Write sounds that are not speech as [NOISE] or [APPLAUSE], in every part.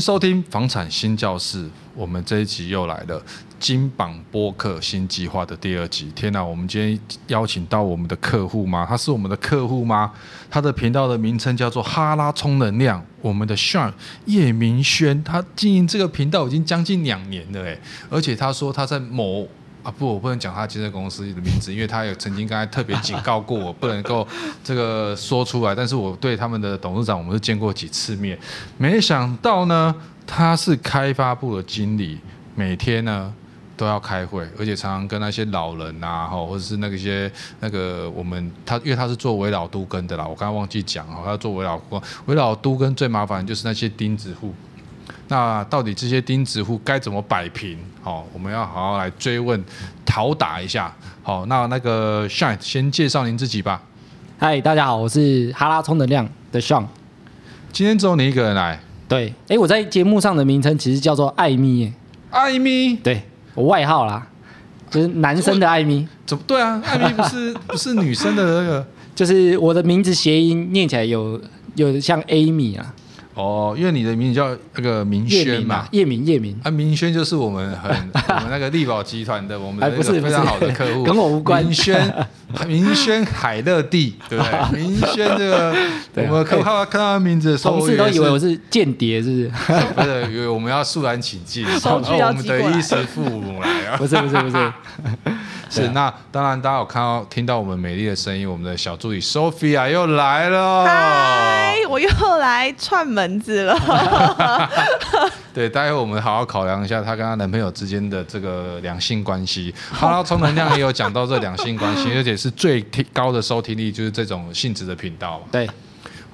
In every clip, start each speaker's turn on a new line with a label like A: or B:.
A: 收听房产新教室。我们这一集又来了金榜播客新计划的第二集。天哪，我们今天邀请到我们的客户吗？他是我们的客户吗？他的频道的名称叫做哈拉充能量。我们的帅叶明轩，他经营这个频道已经将近两年了，哎，而且他说他在某。不，我不能讲他建设公司的名字，因为他有曾经刚才特别警告过我，不能够这个说出来。但是我对他们的董事长，我们是见过几次面。没想到呢，他是开发部的经理，每天呢都要开会，而且常常跟那些老人啊，或者是那个些那个我们他，因为他是做围老都根的啦，我刚刚忘记讲哦，他做危老危老都根最麻烦就是那些钉子户。那到底这些钉子户该怎么摆平？好，我们要好好来追问、讨打一下。好，那那个 Shine 先介绍您自己吧。
B: 嗨，大家好，我是哈拉充能量的 Sean。
A: 今天只有你一个人来？
B: 对。哎，我在节目上的名称其实叫做艾咪。
A: 艾米？
B: 对，我外号啦，就是男生的艾米。
A: 怎么？对啊，艾米不是 [LAUGHS] 不是女生的那个，
B: 就是我的名字谐音念起来有有像 Amy 啊。
A: 哦，因为你的名字叫那个明轩嘛，
B: 叶明叶明
A: 啊，明轩就是我们很 [LAUGHS] 我们那个力宝集团的我们的一个非常好的客户，
B: 跟我无关。
A: 明轩 [LAUGHS] 明轩海乐蒂，对不对？[LAUGHS] 明轩这个我们看到看到他名字的时候，
B: 同事都以为我是间谍，是不是？
A: 不是，以为我们要肃然起敬，然后我们的衣食父母来啊，
B: 不是不是不是。
A: 是，[LAUGHS] 那当然，大家有看到、听到我们美丽的声音，我们的小助理 Sophia 又来了。
C: 嗨，我又来串门子了。[LAUGHS]
A: 对，待会我们好好考量一下她跟她男朋友之间的这个两性关系。好了充能量也有讲到这两性关系，[LAUGHS] 而且是最高的收听率，就是这种性质的频道。
B: 对。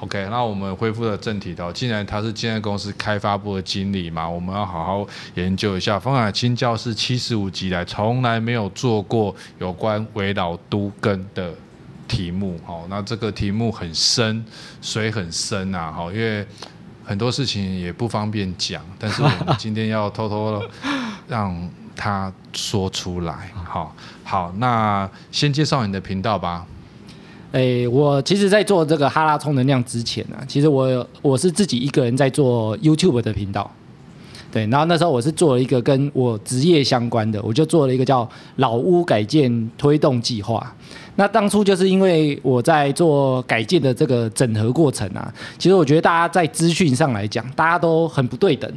A: OK，那我们恢复了正题的。既然他是建设公司开发部的经理嘛，我们要好好研究一下。方海清教是七十五级来，从来没有做过有关围绕都根的题目。好，那这个题目很深，水很深啊。好，因为很多事情也不方便讲，但是我们今天要偷偷让他说出来。好，好，那先介绍你的频道吧。
B: 诶，我其实，在做这个哈拉充能量之前呢、其实我我是自己一个人在做 YouTube 的频道，对，然后那时候我是做了一个跟我职业相关的，我就做了一个叫老屋改建推动计划。那当初就是因为我在做改建的这个整合过程啊，其实我觉得大家在资讯上来讲，大家都很不对等。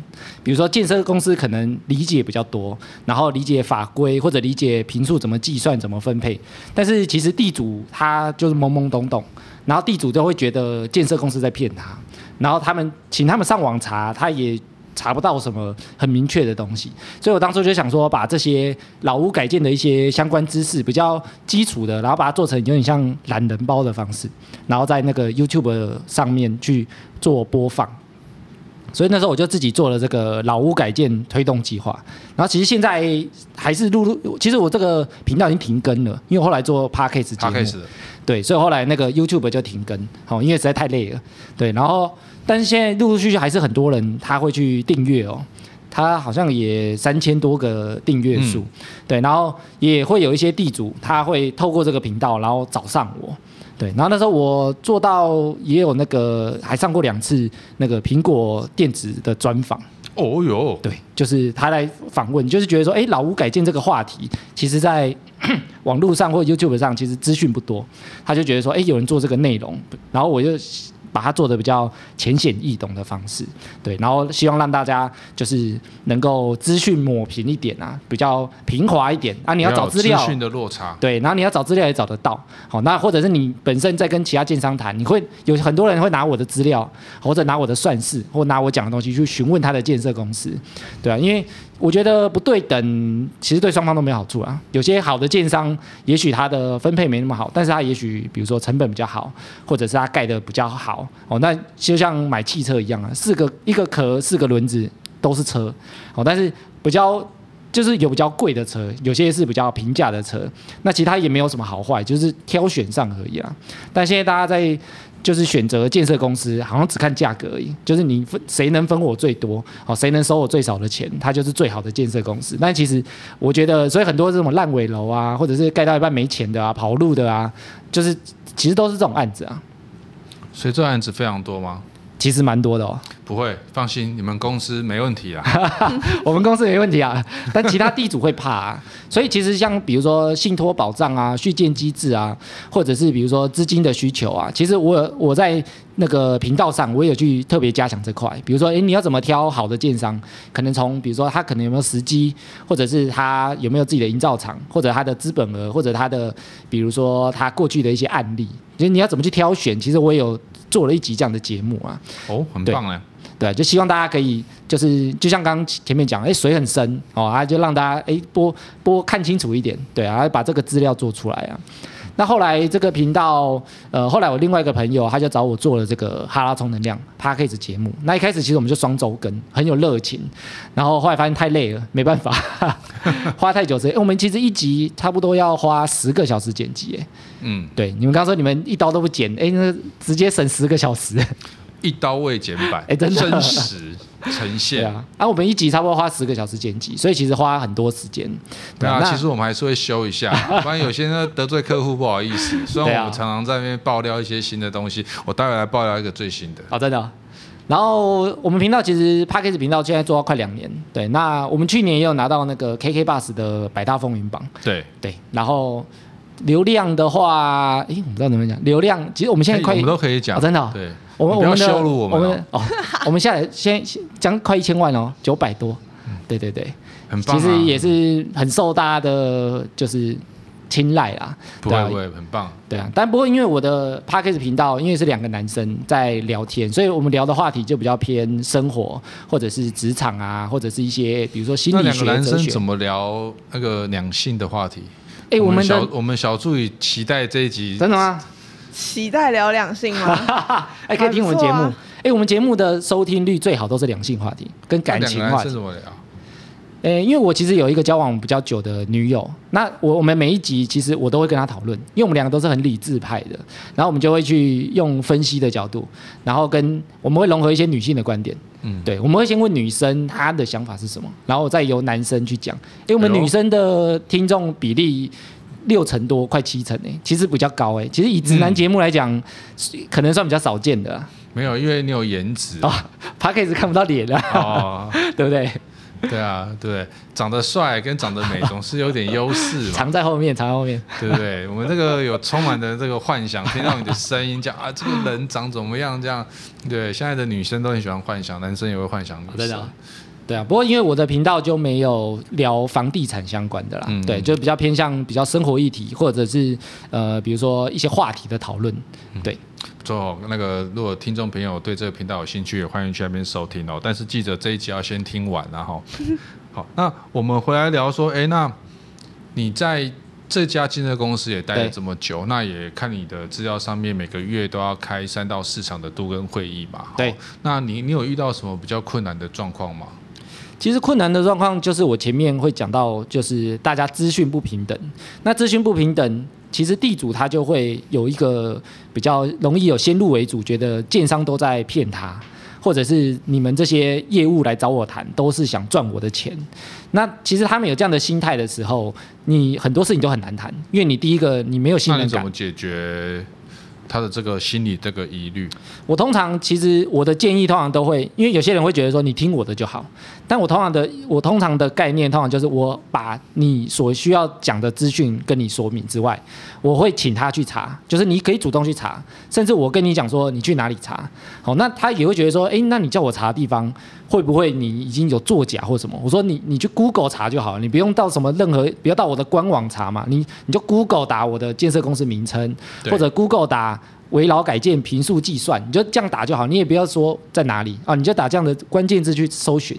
B: 比如说建设公司可能理解比较多，然后理解法规或者理解坪数怎么计算、怎么分配，但是其实地主他就是懵懵懂懂，然后地主都会觉得建设公司在骗他，然后他们请他们上网查，他也。查不到什么很明确的东西，所以我当初就想说，把这些老屋改建的一些相关知识，比较基础的，然后把它做成有点像懒人包的方式，然后在那个 YouTube 上面去做播放。所以那时候我就自己做了这个老屋改建推动计划。然后其实现在还是陆陆，其实我这个频道已经停更了，因为后来做 Podcast 节目，对，所以后来那个 YouTube 就停更，好，因为实在太累了，对，然后。但是现在陆陆续续还是很多人他会去订阅哦，他好像也三千多个订阅数，嗯、对，然后也会有一些地主他会透过这个频道然后找上我，对，然后那时候我做到也有那个还上过两次那个苹果电子的专访，
A: 哦哟，
B: 对，就是他来访问，就是觉得说，哎，老屋改建这个话题，其实在 [CLEARS THROAT] 网络上或 YouTube 上其实资讯不多，他就觉得说，哎，有人做这个内容，然后我就。把它做的比较浅显易懂的方式，对，然后希望让大家就是能够资讯抹平一点啊，比较平滑一点啊。你要找资料，资讯
A: 的落差，
B: 对，然后你要找资料也找得到。好，那或者是你本身在跟其他建商谈，你会有很多人会拿我的资料，或者拿我的算式，或拿我讲的东西去询问他的建设公司，对啊，因为。我觉得不对等，其实对双方都没好处啊。有些好的建商，也许他的分配没那么好，但是他也许比如说成本比较好，或者是他盖的比较好哦。那就像买汽车一样啊，四个一个壳，四个轮子都是车哦。但是比较就是有比较贵的车，有些是比较平价的车，那其他也没有什么好坏，就是挑选上而已啊。但现在大家在。就是选择建设公司，好像只看价格而已。就是你分谁能分我最多，哦，谁能收我最少的钱，他就是最好的建设公司。但其实我觉得，所以很多这种烂尾楼啊，或者是盖到一半没钱的啊，跑路的啊，就是其实都是这种案子啊。
A: 所以这案子非常多吗？
B: 其实蛮多的哦。
A: 不会，放心，你们公司没问题啊。[LAUGHS]
B: 我们公司没问题啊，但其他地主会怕啊。所以其实像比如说信托保障啊、续建机制啊，或者是比如说资金的需求啊，其实我我在那个频道上我也有去特别加强这块。比如说，诶，你要怎么挑好的建商？可能从比如说他可能有没有时机，或者是他有没有自己的营造厂，或者他的资本额，或者他的比如说他过去的一些案例，就是你要怎么去挑选？其实我也有做了一集这样的节目啊。
A: 哦，很棒哎。
B: 对，就希望大家可以，就是就像刚刚前面讲，哎，水很深哦，啊，就让大家哎播播看清楚一点，对啊，把这个资料做出来啊。那后来这个频道，呃，后来我另外一个朋友他就找我做了这个哈拉充能量 p a c k a g e 节目。那一开始其实我们就双周更，很有热情，然后后来发现太累了，没办法，[LAUGHS] 花太久时间。我们其实一集差不多要花十个小时剪辑，哎，嗯，对，你们刚刚说你们一刀都不剪，哎，那直接省十个小时。
A: 一刀未剪版，哎，真真实呈
B: 现。啊，啊，我们一集差不多花十个小时剪辑，所以其实花很多时间。
A: 对啊，其实我们还是会修一下，[LAUGHS] 不然有些人得罪客户不好意思。虽然我们常常在那边爆料一些新的东西，我待会来爆料一个最新的。
B: 哦，真的。然后我们频道其实 Podcast 频道现在做到快两年，对。那我们去年也有拿到那个 KK Bus 的百大风云榜，
A: 对
B: 对。然后流量的话，哎，我不知道怎么讲，流量其实我们现在快，
A: 我们都可以讲，
B: 真的。
A: 对。
B: 我们我们
A: 羞辱我们，
B: 我们哦，我们下来 [LAUGHS] 先将快一千万哦，九百多，对对对，
A: 很棒，
B: 其实也是很受大家的就是青睐啦，
A: 不会不会，很棒，
B: 对啊，但不过因为我的 parkas 频道，因为是两个男生在聊天，所以我们聊的话题就比较偏生活，或者是职场啊，或者是一些比如说心理学。那两个
A: 男生怎么聊那个两性的话题？
B: 哎，我们
A: 小我们小助理期待这一集，
B: 真的吗？
C: 期待聊两性吗？[LAUGHS]
B: 哎，可以听我们节目。哎，我们节目的收听率最好都是两性话题跟感情话题。哎，因为我其实有一个交往比较久的女友，那我我们每一集其实我都会跟她讨论，因为我们两个都是很理智派的，然后我们就会去用分析的角度，然后跟我们会融合一些女性的观点。嗯，对，我们会先问女生她的想法是什么，然后再由男生去讲。因为我们女生的听众比例。六成多，快七成诶，其实比较高诶。其实以直男节目来讲，嗯、可能算比较少见的。
A: 没有，因为你有颜值
B: 哦，Podcast 看不到脸的哦，[LAUGHS] 对不对？
A: 对啊，对，长得帅跟长得美总是有点优势嘛。[LAUGHS]
B: 藏在后面，藏在后面，
A: 对不对？我们这个有充满的这个幻想，听到你的声音讲啊，这个人长怎么样？这样，对，现在的女生都很喜欢幻想，男生也会幻想女生。哦
B: 对啊，不过因为我的频道就没有聊房地产相关的啦，嗯、对，就比较偏向比较生活议题，或者是呃，比如说一些话题的讨论，对。
A: 最后、嗯、那个，如果听众朋友对这个频道有兴趣，也欢迎去那边收听哦。但是记得这一集要先听完，然后 [LAUGHS] 好，那我们回来聊说，哎，那你在这家建设公司也待了这么久，那也看你的资料上面每个月都要开三到四场的都更会议嘛？
B: 对。
A: 那你你有遇到什么比较困难的状况吗？
B: 其实困难的状况就是我前面会讲到，就是大家资讯不平等。那资讯不平等，其实地主他就会有一个比较容易有先入为主，觉得建商都在骗他，或者是你们这些业务来找我谈，都是想赚我的钱。那其实他们有这样的心态的时候，你很多事情都很难谈，因为你第一个你没有信任感。
A: 那怎么解决？他的这个心理这个疑虑，
B: 我通常其实我的建议通常都会，因为有些人会觉得说你听我的就好，但我通常的我通常的概念通常就是我把你所需要讲的资讯跟你说明之外，我会请他去查，就是你可以主动去查，甚至我跟你讲说你去哪里查，好，那他也会觉得说，诶，那你叫我查的地方。会不会你已经有作假或什么？我说你你去 Google 查就好了，你不用到什么任何，不要到我的官网查嘛。你你就 Google 打我的建设公司名称，或者 Google 打围绕改建平数计算，你就这样打就好。你也不要说在哪里啊，你就打这样的关键字去搜寻。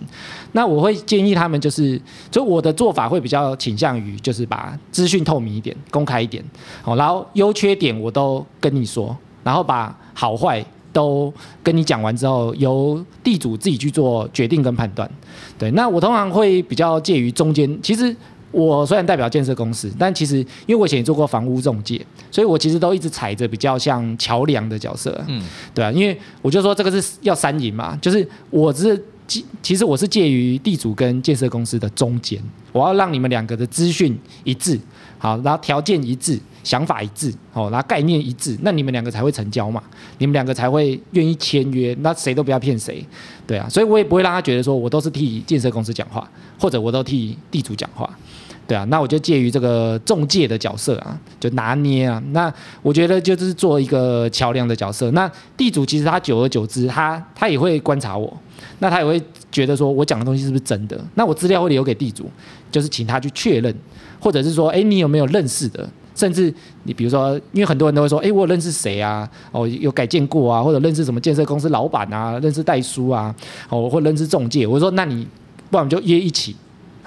B: 那我会建议他们就是，所以我的做法会比较倾向于就是把资讯透明一点、公开一点，好，然后优缺点我都跟你说，然后把好坏。都跟你讲完之后，由地主自己去做决定跟判断。对，那我通常会比较介于中间。其实我虽然代表建设公司，但其实因为我以前也做过房屋中介，所以我其实都一直踩着比较像桥梁的角色。嗯，对啊，因为我就说这个是要三赢嘛，就是我只是其实我是介于地主跟建设公司的中间，我要让你们两个的资讯一致，好，然后条件一致。想法一致，哦，然后概念一致，那你们两个才会成交嘛，你们两个才会愿意签约，那谁都不要骗谁，对啊，所以我也不会让他觉得说我都是替建设公司讲话，或者我都替地主讲话。对啊，那我就介于这个中介的角色啊，就拿捏啊。那我觉得就是做一个桥梁的角色。那地主其实他久而久之，他他也会观察我，那他也会觉得说我讲的东西是不是真的。那我资料会留给地主，就是请他去确认，或者是说，哎，你有没有认识的？甚至你比如说，因为很多人都会说，哎，我有认识谁啊？哦，有改建过啊，或者认识什么建设公司老板啊，认识代书啊，哦，或认识中介。我说，那你不然我们就约一起。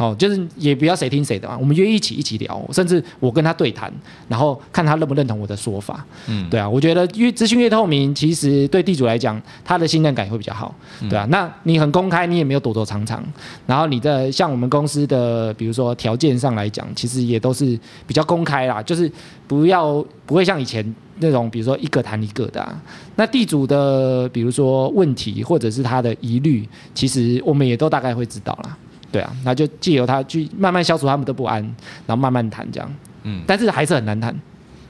B: 哦，就是也不要谁听谁的嘛，我们约一起一起聊，甚至我跟他对谈，然后看他认不认同我的说法。嗯，对啊，我觉得越资讯越透明，其实对地主来讲，他的信任感也会比较好。对啊，那你很公开，你也没有躲躲藏藏，然后你的像我们公司的，比如说条件上来讲，其实也都是比较公开啦，就是不要不会像以前那种，比如说一个谈一个的啊。那地主的，比如说问题或者是他的疑虑，其实我们也都大概会知道啦。对啊，那就借由他去慢慢消除他们的不安，然后慢慢谈这样。嗯，但是还是很难谈，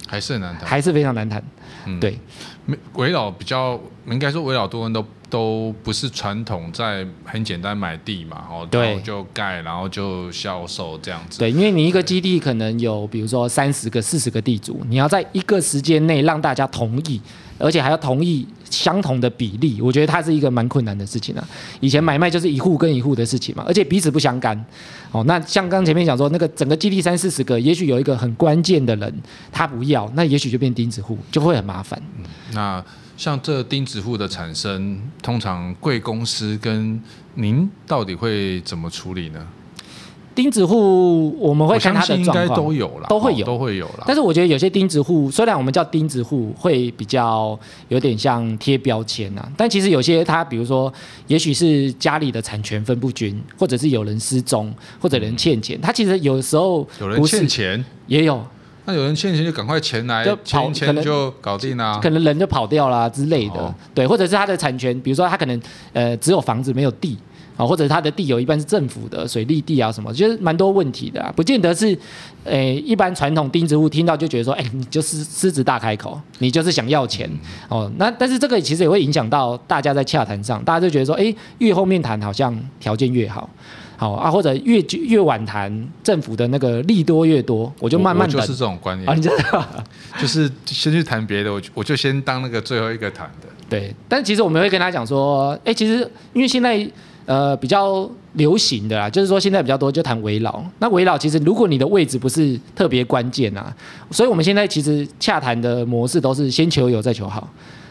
A: 还是很难谈，
B: 还是非常难谈。嗯，对，
A: 围绕比较应该说围绕多人都都不是传统在很简单买地嘛，然后就盖，然后就销售这样子。
B: 对，因为你一个基地可能有比如说三十个、四十个地主，你要在一个时间内让大家同意。而且还要同意相同的比例，我觉得它是一个蛮困难的事情啊。以前买卖就是一户跟一户的事情嘛，而且彼此不相干。哦，那像刚前面讲说，那个整个基地三四十个，也许有一个很关键的人他不要，那也许就变钉子户，就会很麻烦。
A: 嗯，那像这钉子户的产生，通常贵公司跟您到底会怎么处理呢？
B: 钉子户我们会看他的状况，
A: 都有啦，
B: 都会有，
A: 都会有啦。
B: 但是我觉得有些钉子户，虽然我们叫钉子户，会比较有点像贴标签呐，但其实有些他，比如说，也许是家里的产权分不均，或者是有人失踪，或者人欠钱，他其实有时候
A: 有人欠钱
B: 也有，
A: 那有人欠钱就赶快钱来，就跑钱就搞定啦，
B: 可能人就跑掉啦之类的，对，或者是他的产权，比如说他可能呃只有房子没有地。啊，或者他的地有一半是政府的水利地啊，什么，就是蛮多问题的啊，不见得是，诶、欸，一般传统钉子户听到就觉得说，哎、欸，你就是狮子大开口，你就是想要钱。哦。那但是这个其实也会影响到大家在洽谈上，大家就觉得说，哎、欸，越后面谈好像条件越好，好啊，或者越越晚谈，政府的那个利多越多，我就慢慢的
A: 就是这种观念
B: 啊，你知道，[LAUGHS]
A: 就是先去谈别的，我我就先当那个最后一个谈的。
B: 对，但其实我们会跟他讲说，哎、欸，其实因为现在。呃，比较流行的啦，就是说现在比较多就谈围绕。那围绕其实如果你的位置不是特别关键啊，所以我们现在其实洽谈的模式都是先求有再求好。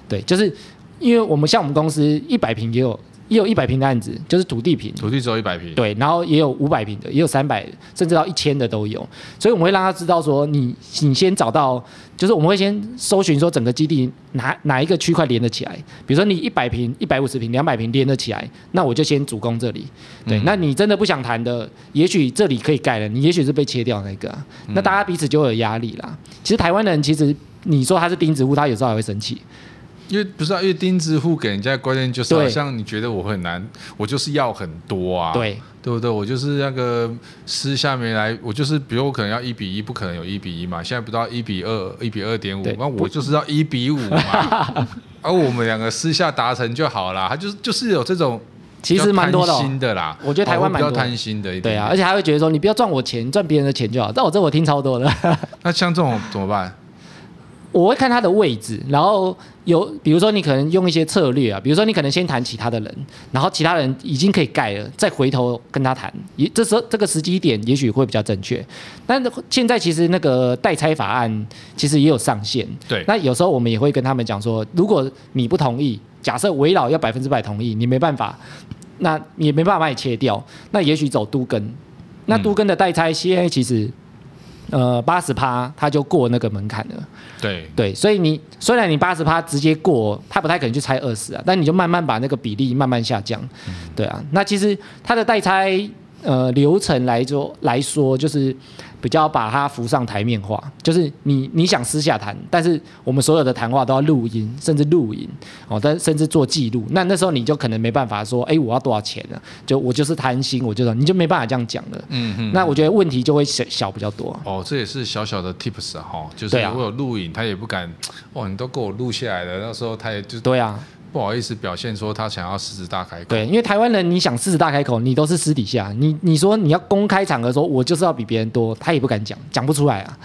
B: 对，就是因为我们像我们公司一百平也有。也有一百平的案子，就是土地平，
A: 土地只有一百平，
B: 对，然后也有五百平的，也有三百，甚至到一千的都有。所以我们会让他知道说你，你你先找到，就是我们会先搜寻说整个基地哪哪一个区块连得起来。比如说你一百平、一百五十平、两百平连得起来，那我就先主攻这里。对，嗯、那你真的不想谈的，也许这里可以盖了，你也许是被切掉那个、啊，那大家彼此就有压力啦。其实台湾人其实你说他是钉子户，他有时候还会生气。
A: 因为不是啊，因为钉子户给人家的观念就是好像你觉得我很难，我就是要很多啊，
B: 对
A: 对不对？我就是那个私下面来，我就是比如我可能要一比一，不可能有一比一嘛。现在不到一比二，一比二点五，那我就是要一比五嘛。而、[LAUGHS] 啊、我们两个私下达成就好啦。他就是就是有这种
B: 其实蛮多的、
A: 哦、的啦。
B: 我觉得台湾蛮多
A: 贪心的
B: 对啊，而且还会觉得说你不要赚我钱，赚别人的钱就好。但我这我听超多的。
A: 那像这种怎么办？
B: 我会看他的位置，然后有，比如说你可能用一些策略啊，比如说你可能先谈其他的人，然后其他人已经可以盖了，再回头跟他谈，也这时候这个时机点也许会比较正确。但现在其实那个代拆法案其实也有上限，
A: 对。
B: 那有时候我们也会跟他们讲说，如果你不同意，假设围老要百分之百同意，你没办法，那也没办法把你切掉，那也许走都跟，那都跟的代拆现在其实。呃，八十趴他就过那个门槛了。
A: 对
B: 对，所以你虽然你八十趴直接过，他不太可能去拆二十啊，但你就慢慢把那个比例慢慢下降。嗯、对啊，那其实他的代拆呃流程来做来说，就是。比较把它浮上台面化，就是你你想私下谈，但是我们所有的谈话都要录音，甚至录影哦，但甚至做记录。那那时候你就可能没办法说，哎，我要多少钱呢？就我就是贪心，我就说你就没办法这样讲了。嗯嗯。那我觉得问题就会小小比较多。
A: 哦，这也是小小的 tips 哈，就是如果有录影，他也不敢，哇，你都给我录下来了，那时候他也就
B: 对啊。
A: 不好意思，表现说他想要狮子大开口。
B: 对，因为台湾人，你想狮子大开口，你都是私底下。你你说你要公开场合说，我就是要比别人多，他也不敢讲，讲不出来啊。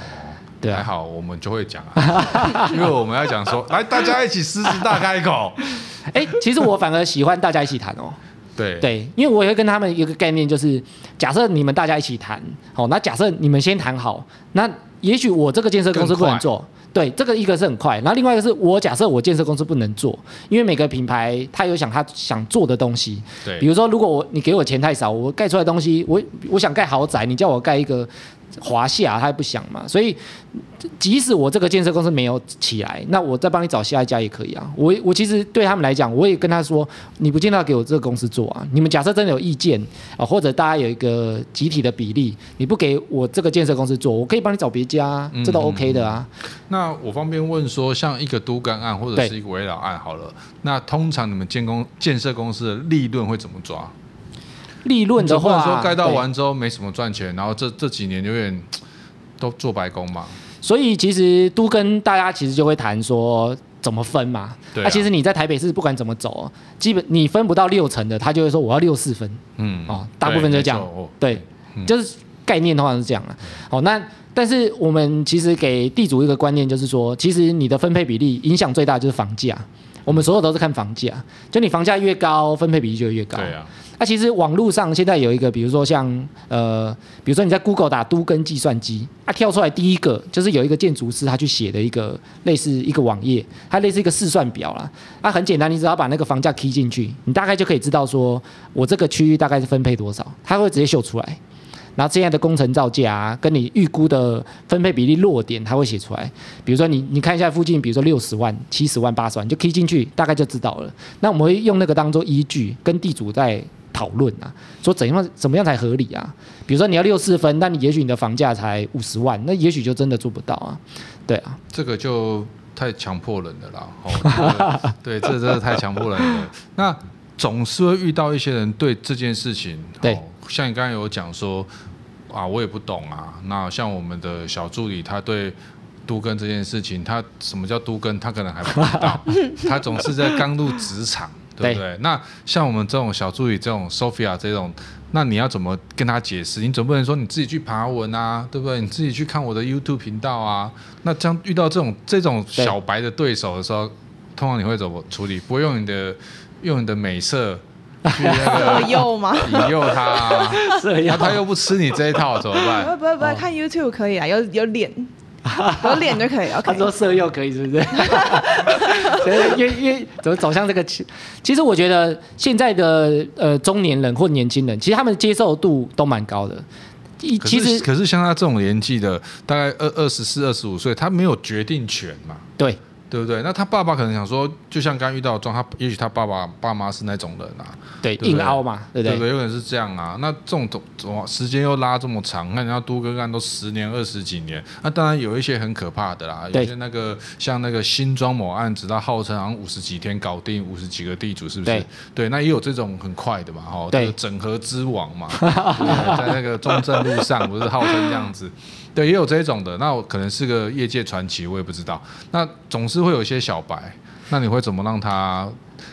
B: 对啊，
A: 还好我们就会讲啊，[LAUGHS] 因为我们要讲说，[LAUGHS] 来大家一起狮子大开口。[LAUGHS]
B: 哎，其实我反而喜欢大家一起谈哦。
A: 对
B: 对，因为我会跟他们一个概念，就是假设你们大家一起谈，好，那假设你们先谈好，那也许我这个建设公司不能做。对，这个一个是很快，然后另外一个是我假设我建设公司不能做，因为每个品牌他有想他想做的东西。
A: 对，
B: 比如说如果我你给我钱太少，我盖出来的东西，我我想盖豪宅，你叫我盖一个。华夏他也不想嘛，所以即使我这个建设公司没有起来，那我再帮你找下一家也可以啊。我我其实对他们来讲，我也跟他说，你不见得要给我这个公司做啊。你们假设真的有意见啊，或者大家有一个集体的比例，你不给我这个建设公司做，我可以帮你找别家，这都 OK 的啊。
A: 嗯嗯。那我方便问说，像一个都干案或者是一个围绕案好了，那通常你们建工建设公司的利润会怎么抓？
B: 利润的话，
A: 说盖到完之后没什么赚钱，然后这这几年有点都做白工嘛。
B: 所以其实都跟大家其实就会谈说怎么分嘛。对啊。啊其实你在台北市不管怎么走，基本你分不到六成的，他就会说我要六四分。嗯。哦，大部分就这样。对，嗯、就是概念的话是这样了。哦，那但是我们其实给地主一个观念，就是说，其实你的分配比例影响最大就是房价。我们所有都是看房价，就你房价越高，分配比例就越高。对啊。那、啊、其实网络上现在有一个，比如说像呃，比如说你在 Google 打都跟计算机，它、啊、跳出来第一个就是有一个建筑师他去写的一个类似一个网页，它类似一个试算表啦。它、啊、很简单，你只要把那个房价 key 进去，你大概就可以知道说我这个区域大概是分配多少，它会直接秀出来。然后现在的工程造价啊，跟你预估的分配比例落点，它会写出来。比如说你你看一下附近，比如说六十万、七十万、八十万，就 key 进去，大概就知道了。那我们会用那个当做依据，跟地主在。讨论啊，说怎样怎么样才合理啊？比如说你要六四分，那你也许你的房价才五十万，那也许就真的做不到啊。对啊，
A: 这个就太强迫人了啦。哦，对，这真的太强迫人了。那总是会遇到一些人对这件事情，
B: 对，
A: 像你刚才有讲说啊，我也不懂啊。那像我们的小助理，他对都根这件事情，他什么叫都根，他可能还不知道。[LAUGHS] 他总是在刚入职场。对不对？对，那像我们这种小助理，这种 Sophia 这种，那你要怎么跟他解释？你总不能说你自己去爬文啊，对不对？你自己去看我的 YouTube 频道啊。那这样遇到这种这种小白的对手的时候，通常你会怎么处理？不会用你的用你的美色去那个
C: 引诱吗？
A: 引诱他、啊，那他又不吃你这一套怎么办？
C: 不会不会不会，看 YouTube 可以啊，有有脸。[LAUGHS] 有脸就可以，okay、
B: 他说色诱可以，是不是？[LAUGHS] 因为因为怎么走向这个？其其实我觉得现在的呃中年人或年轻人，其实他们接受度都蛮高的。其实
A: 可是像他这种年纪的，大概二二十四、二十五岁，他没有决定权嘛？
B: 对。
A: 对不对？那他爸爸可能想说，就像刚刚遇到的状况，他也许他爸爸爸妈是那种人啊，
B: 对，对对硬凹嘛，对不对？对对，
A: 有可能是这样啊。那这种总时间又拉这么长，那人家都更案都十年、二十几年，那当然有一些很可怕的啦。有些那个像那个新庄某案子，他号称好像五十几天搞定五十几个地主，是不是？对，对，那也有这种很快的嘛，哈，对，整合之王嘛，在那个中正路上不是号称这样子。对，也有这种的，那我可能是个业界传奇，我也不知道。那总是会有一些小白，那你会怎么让他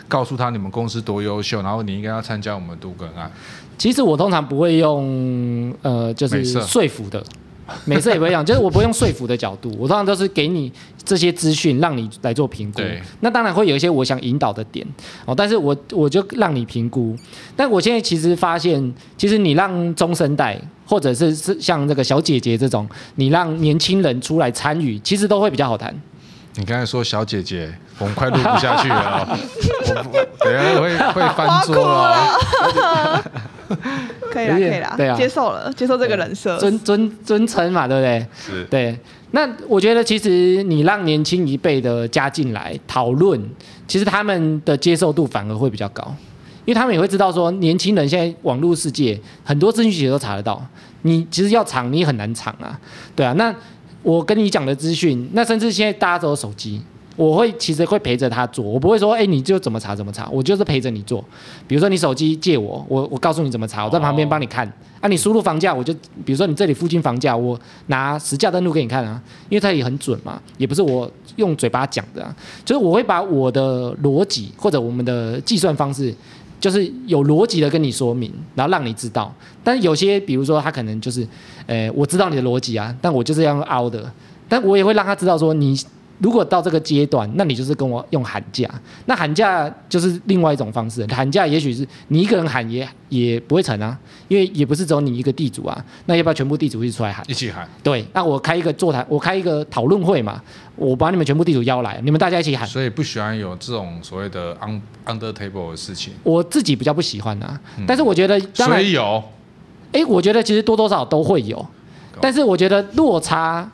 A: 告诉他你们公司多优秀，然后你应该要参加我们都更案？
B: 其实我通常不会用呃，就是说服的。每次也不一样，就是我不会用说服的角度，我通常都是给你这些资讯，让你来做评估。对，那当然会有一些我想引导的点哦，但是我我就让你评估。但我现在其实发现，其实你让中生代，或者是是像这个小姐姐这种，你让年轻人出来参与，其实都会比较好谈。
A: 你刚才说小姐姐，我们快录不下去了，[LAUGHS] 我等下会会翻桌了。[LAUGHS]
C: 可以了，可以了，对啊，接受了，接受这个人设，
B: 尊尊尊称嘛，对不对？
A: 是，
B: 对。那我觉得，其实你让年轻一辈的加进来讨论，其实他们的接受度反而会比较高，因为他们也会知道说，年轻人现在网络世界很多资讯其实都查得到，你其实要藏你也很难藏啊，对啊。那我跟你讲的资讯，那甚至现在大家都有手机。我会其实会陪着他做，我不会说，哎，你就怎么查怎么查，我就是陪着你做。比如说你手机借我，我我告诉你怎么查，我在旁边帮你看。啊，你输入房价，我就比如说你这里附近房价，我拿实价登录给你看啊，因为它也很准嘛，也不是我用嘴巴讲的啊，就是我会把我的逻辑或者我们的计算方式，就是有逻辑的跟你说明，然后让你知道。但有些比如说他可能就是，呃，我知道你的逻辑啊，但我就是要凹的，但我也会让他知道说你。如果到这个阶段，那你就是跟我用喊价，那喊价就是另外一种方式。喊价也许是你一个人喊也也不会成啊，因为也不是只有你一个地主啊。那要不要全部地主一起出来喊？
A: 一起喊。
B: 对，那我开一个座谈，我开一个讨论会嘛，我把你们全部地主邀来，你们大家一起喊。
A: 所以不喜欢有这种所谓的 under table 的事情。
B: 我自己比较不喜欢啊，嗯、但是我觉得当然
A: 所以有。
B: 哎，我觉得其实多多少少都会有，但是我觉得落差。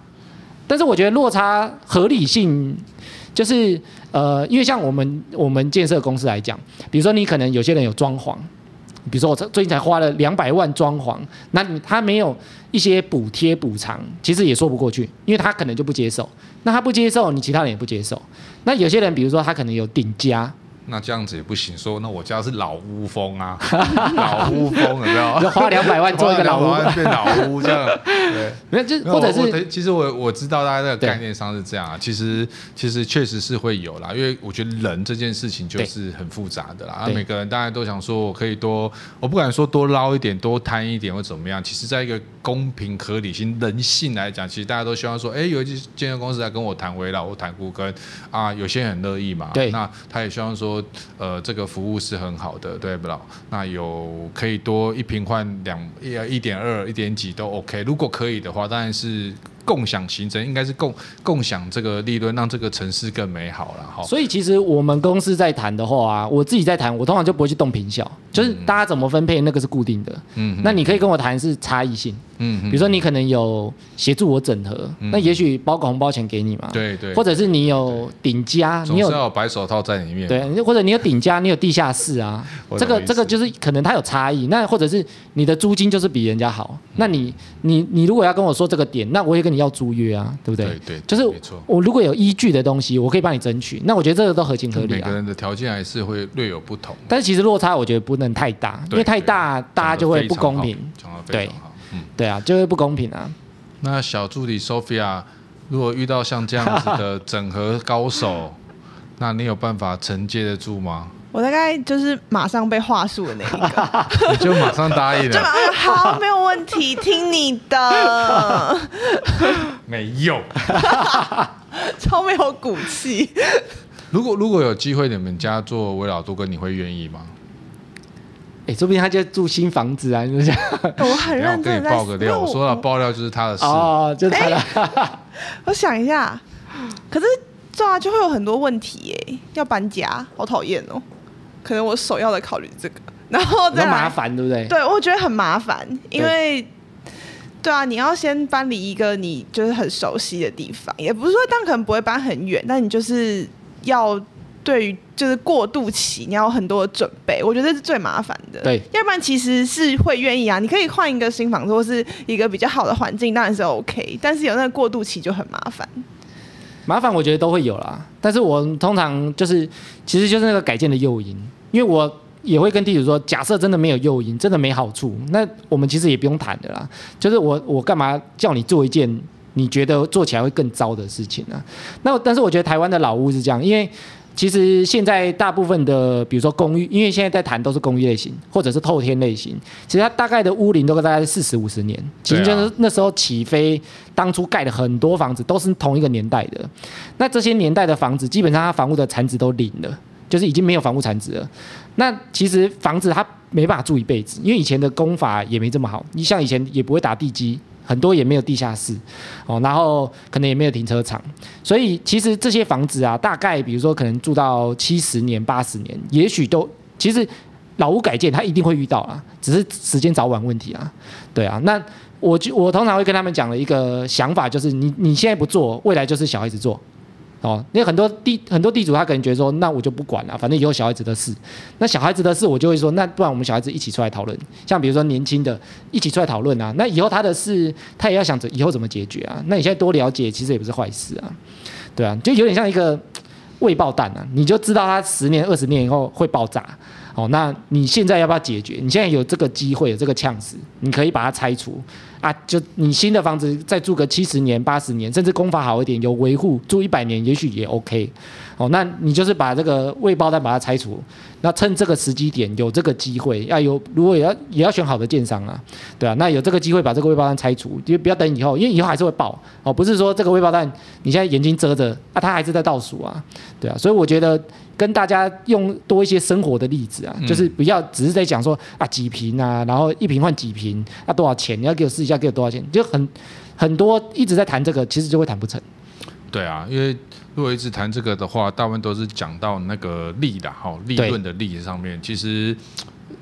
B: 但是我觉得落差合理性，就是呃，因为像我们我们建设公司来讲，比如说你可能有些人有装潢，比如说我最近才花了两百万装潢，那他没有一些补贴补偿，其实也说不过去，因为他可能就不接受，那他不接受，你其他人也不接受，那有些人比如说他可能有顶加。
A: 那这样子也不行，说那我家是老屋风啊，[LAUGHS] 老屋风有没有？
B: 就花两百万做一个老屋，
A: 变老屋这样，对，
B: 没有就或者是，
A: 其实我我知道大家的概念上是这样啊，其实其实确实是会有啦，因为我觉得人这件事情就是很复杂的啦，啊每个人大家都想说我可以多，我不敢说多捞一点，多贪一点或怎么样，其实在一个公平合理性人性来讲，其实大家都希望说，哎，有一些建设公司来跟我谈回老，我谈股跟啊，有些人很乐意嘛，
B: 对，
A: 那他也希望说。呃，这个服务是很好的，对不？那有可以多一瓶换两一一点二、一点几都 OK。如果可以的话，当然是。共享行程应该是共共享这个利润，让这个城市更美好了哈。
B: 所以其实我们公司在谈的话啊，我自己在谈，我通常就不会去动平效，就是大家怎么分配那个是固定的。嗯，那你可以跟我谈是差异性。嗯，比如说你可能有协助我整合，那也许包个红包钱给你嘛。对对。或者是你有顶加，你有
A: 要白手套在里面。
B: 对，或者你有顶加，你有地下室啊。[LAUGHS] 这个这个就是可能它有差异。那或者是你的租金就是比人家好，那你你你如果要跟我说这个点，那我也跟你。要租约啊，对不对？对对，就是我如果有依据的东西，我可以帮你争取。那我觉得这个都合情合理啊。
A: 每个人的条件还是会略有不同，
B: 但是其实落差我觉得不能太大，因为太大大家就会不公平。对，嗯，对啊，就会不公平啊。
A: 那小助理 Sophia，如果遇到像这样子的整合高手，[LAUGHS] 那你有办法承接得住吗？
C: 我大概就是马上被话术的那一个，[LAUGHS]
A: 你就马上答应了，
C: 就马上好，没有问题，听你的，[LAUGHS]
A: 没用，[LAUGHS]
C: 超没有骨气。
A: 如果如果有机会，你们家做微老多哥你会愿意吗？
B: 哎、欸，说不定他就住新房子啊，你想？
C: 我很认真在。
A: 我跟你爆个料，我说了爆料就是他的事
B: 哦，就他的、
C: 欸。我想一下，可是这样就会有很多问题耶，要搬家，好讨厌哦。可能我首要的考虑这个，[LAUGHS] 然后再
B: 麻烦，对不对？
C: 对，我觉得很麻烦，因为对，对啊，你要先搬离一个你就是很熟悉的地方，也不是说但可能不会搬很远，但你就是要对于就是过渡期，你要很多的准备，我觉得这是最麻烦的。
B: 对，
C: 要不然其实是会愿意啊，你可以换一个新房子或是一个比较好的环境，当然是 OK，但是有那个过渡期就很麻烦。
B: 麻烦我觉得都会有啦，但是我通常就是其实就是那个改建的诱因。因为我也会跟地主说，假设真的没有诱因，真的没好处，那我们其实也不用谈的啦。就是我我干嘛叫你做一件你觉得做起来会更糟的事情呢？那但是我觉得台湾的老屋是这样，因为其实现在大部分的，比如说公寓，因为现在在谈都是公寓类型或者是透天类型，其实它大概的屋龄都大概是四十五十年，其实就是那时候起飞，当初盖的很多房子都是同一个年代的。那这些年代的房子，基本上它房屋的产值都零了。就是已经没有房屋产值了，那其实房子它没办法住一辈子，因为以前的工法也没这么好，你像以前也不会打地基，很多也没有地下室，哦，然后可能也没有停车场，所以其实这些房子啊，大概比如说可能住到七十年、八十年，也许都其实老屋改建它一定会遇到啊，只是时间早晚问题啊，对啊，那我就我通常会跟他们讲的一个想法就是，你你现在不做，未来就是小孩子做。哦，因为很多地很多地主他可能觉得说，那我就不管了，反正以后小孩子的事。那小孩子的事，我就会说，那不然我们小孩子一起出来讨论。像比如说年轻的，一起出来讨论啊。那以后他的事，他也要想着以后怎么解决啊。那你现在多了解，其实也不是坏事啊。对啊，就有点像一个未爆弹啊，你就知道它十年、二十年以后会爆炸。哦，那你现在要不要解决？你现在有这个机会，有这个 chance，你可以把它拆除啊！就你新的房子再住个七十年、八十年，甚至工法好一点，有维护，住一百年也许也 OK。哦，那你就是把这个未爆弹把它拆除，那趁这个时机点有这个机会，要有如果也要也要选好的建商啊，对啊，那有这个机会把这个未爆弹拆除，就不要等以后，因为以后还是会爆哦，不是说这个未爆弹你现在眼睛遮着啊，它还是在倒数啊，对啊，所以我觉得跟大家用多一些生活的例子啊，就是不要只是在讲说啊几瓶啊，然后一瓶换几瓶，啊多少钱，你要给我试一下，给我多少钱，就很很多一直在谈这个，其实就会谈不成。
A: 对啊，因为。如果一直谈这个的话，大部分都是讲到那个利的哈，利润的利上面。其实，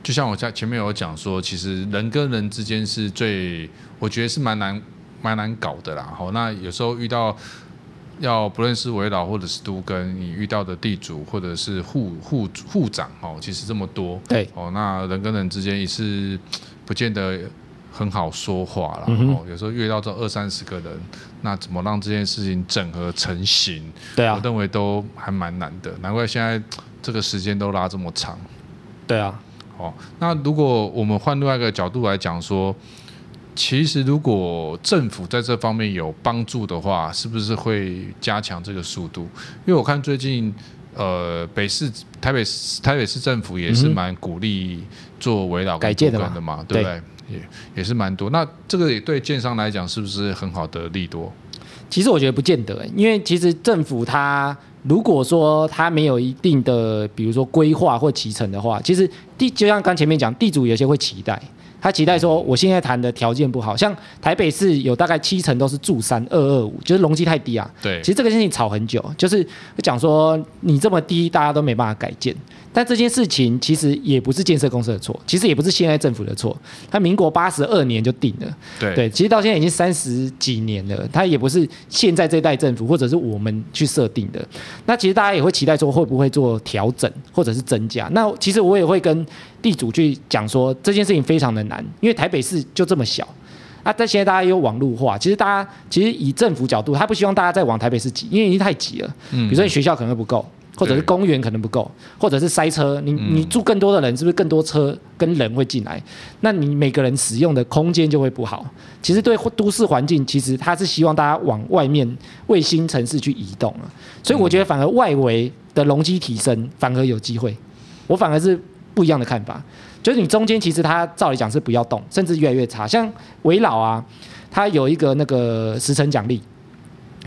A: 就像我在前面有讲说，其实人跟人之间是最，我觉得是蛮难蛮难搞的啦。好，那有时候遇到要不论是围老或者是都跟，你遇到的地主或者是户户户长哦，其实这么多，
B: 对
A: 哦，那人跟人之间也是不见得。很好说话了，然后有时候遇到这二三十个人，那怎么让这件事情整合成型？
B: 对啊，
A: 我认为都还蛮难的，难怪现在这个时间都拉这么长。
B: 对啊，
A: 哦，那如果我们换另外一个角度来讲说，其实如果政府在这方面有帮助的话，是不是会加强这个速度？因为我看最近呃北市台北市台北市政府也是蛮鼓励做围老改建的嘛，对不对？也也是蛮多，那这个也对建商来讲是不是很好的利多？
B: 其实我觉得不见得，因为其实政府它如果说它没有一定的，比如说规划或期程的话，其实地就像刚前面讲，地主有些会期待。他期待说，我现在谈的条件不好，像台北市有大概七成都是住三二二五，就是容积太低啊。
A: 对，
B: 其实这个事情吵很久，就是讲说你这么低，大家都没办法改建。但这件事情其实也不是建设公司的错，其实也不是现在政府的错。他民国八十二年就定了，
A: 对
B: 对，其实到现在已经三十几年了，他也不是现在这代政府或者是我们去设定的。那其实大家也会期待说，会不会做调整或者是增加？那其实我也会跟。地主去讲说这件事情非常的难，因为台北市就这么小啊。但现在大家有网络化，其实大家其实以政府角度，他不希望大家再往台北市挤，因为已经太挤了。嗯，比如说你学校可能会不够，或者是公园可能不够，或者是塞车。你你住更多的人，是不是更多车跟人会进来？那你每个人使用的空间就会不好。其实对都市环境，其实他是希望大家往外面卫星城市去移动啊。所以我觉得反而外围的容积提升反而有机会。我反而是。不一样的看法，就是你中间其实它照理讲是不要动，甚至越来越差。像维老啊，它有一个那个时程奖励，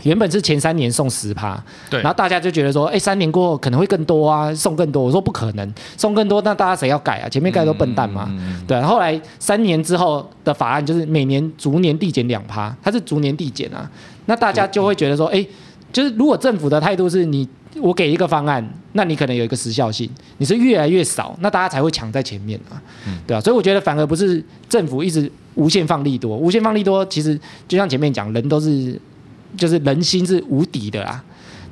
B: 原本是前三年送十趴，
A: 对，
B: 然后大家就觉得说，哎，三年过后可能会更多啊，送更多。我说不可能，送更多，那大家谁要改啊？前面盖都笨蛋嘛，嗯、对。后来三年之后的法案就是每年逐年递减两趴，它是逐年递减啊，那大家就会觉得说，哎，就是如果政府的态度是你。我给一个方案，那你可能有一个时效性，你是越来越少，那大家才会抢在前面啊，对啊，所以我觉得反而不是政府一直无限放利多，无限放利多，其实就像前面讲，人都是就是人心是无敌的啦，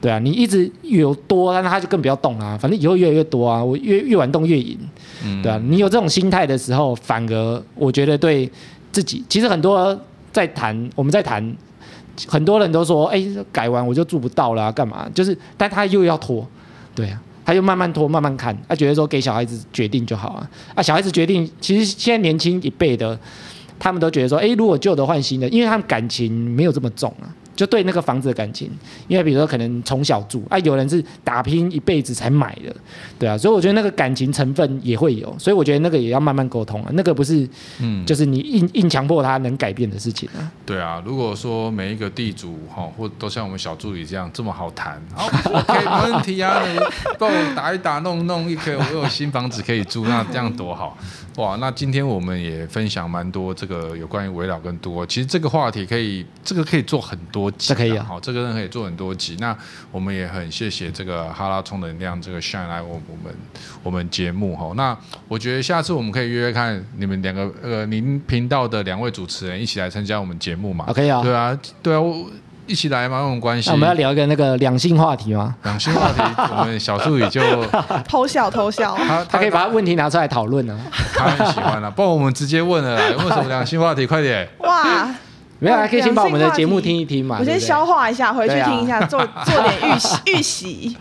B: 对啊，你一直有多，那他就更不要动啊，反正以后越来越多啊，我越越玩动越赢，对啊，你有这种心态的时候，反而我觉得对自己，其实很多在谈，我们在谈。很多人都说，哎、改完我就住不到了，干嘛？就是，但他又要拖，对啊，他就慢慢拖，慢慢看，他觉得说给小孩子决定就好啊，啊，小孩子决定，其实现在年轻一辈的，他们都觉得说，哎、如果旧的换新的，因为他们感情没有这么重啊。就对那个房子的感情，因为比如说可能从小住啊，有人是打拼一辈子才买的，对啊，所以我觉得那个感情成分也会有，所以我觉得那个也要慢慢沟通啊，那个不是，嗯，就是你硬硬强迫他能改变的事情啊。
A: 对啊，如果说每一个地主哈，或都像我们小助理这样这么好谈，好，OK，[LAUGHS] 没问题啊，你帮我打一打弄弄一个，我有新房子可以住，那这样多好。哇，那今天我们也分享蛮多这个有关于围绕跟多，其实这个话题可以，这个可以做很多集，
B: 可以啊，
A: 好，这个人可以做很多集。那我们也很谢谢这个哈拉充能量这个 Shine 来我我们我们节目哈。那我觉得下次我们可以约约看你们两个呃您频道的两位主持人一起来参加我们节目嘛？可以啊，对啊，对啊，我一起来嘛？有什么关
B: 系？我们要聊一个那个两性话题吗？
A: 两性话题，我们小助理就 [LAUGHS]
C: 偷笑偷笑，
A: 他
B: 他可以把问题拿出来讨论啊。
A: 他很喜欢啊，不然我们直接问了啦，有没有什么两性话题？快点！
C: 哇！
B: 没有，还可以先把我们的节目听一听嘛。
C: 我先消化一下，回去听一下，做做点预习 [LAUGHS] 预习。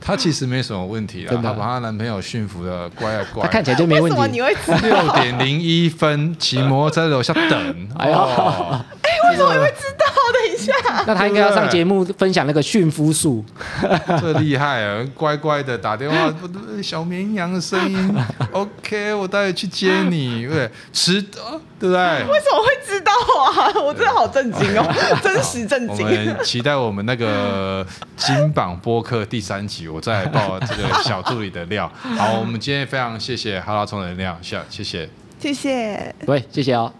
A: 她其实没什么问题啦，她把她男朋友驯服的乖啊乖。
B: 她看起来就没问题。为什么
C: 你会
A: 六点零一分骑摩托车在楼下等？哎呀，
C: 哎，为什么你会知道？等一下，
B: 那他应该要上节目分享那个驯夫术。[LAUGHS]
A: 这厉害啊！乖乖的打电话，小绵羊的声音。[LAUGHS] OK，我待会去接你。对，迟到，对不对？
C: 为什么会知道啊？我真的好震惊哦，[LAUGHS] 真实震惊。
A: 我们期待我们那个金榜播客第三集，我再来爆这个小助理的料。好，我们今天非常谢谢哈拉充能量，谢谢，
C: 谢谢，
B: 对，谢谢哦。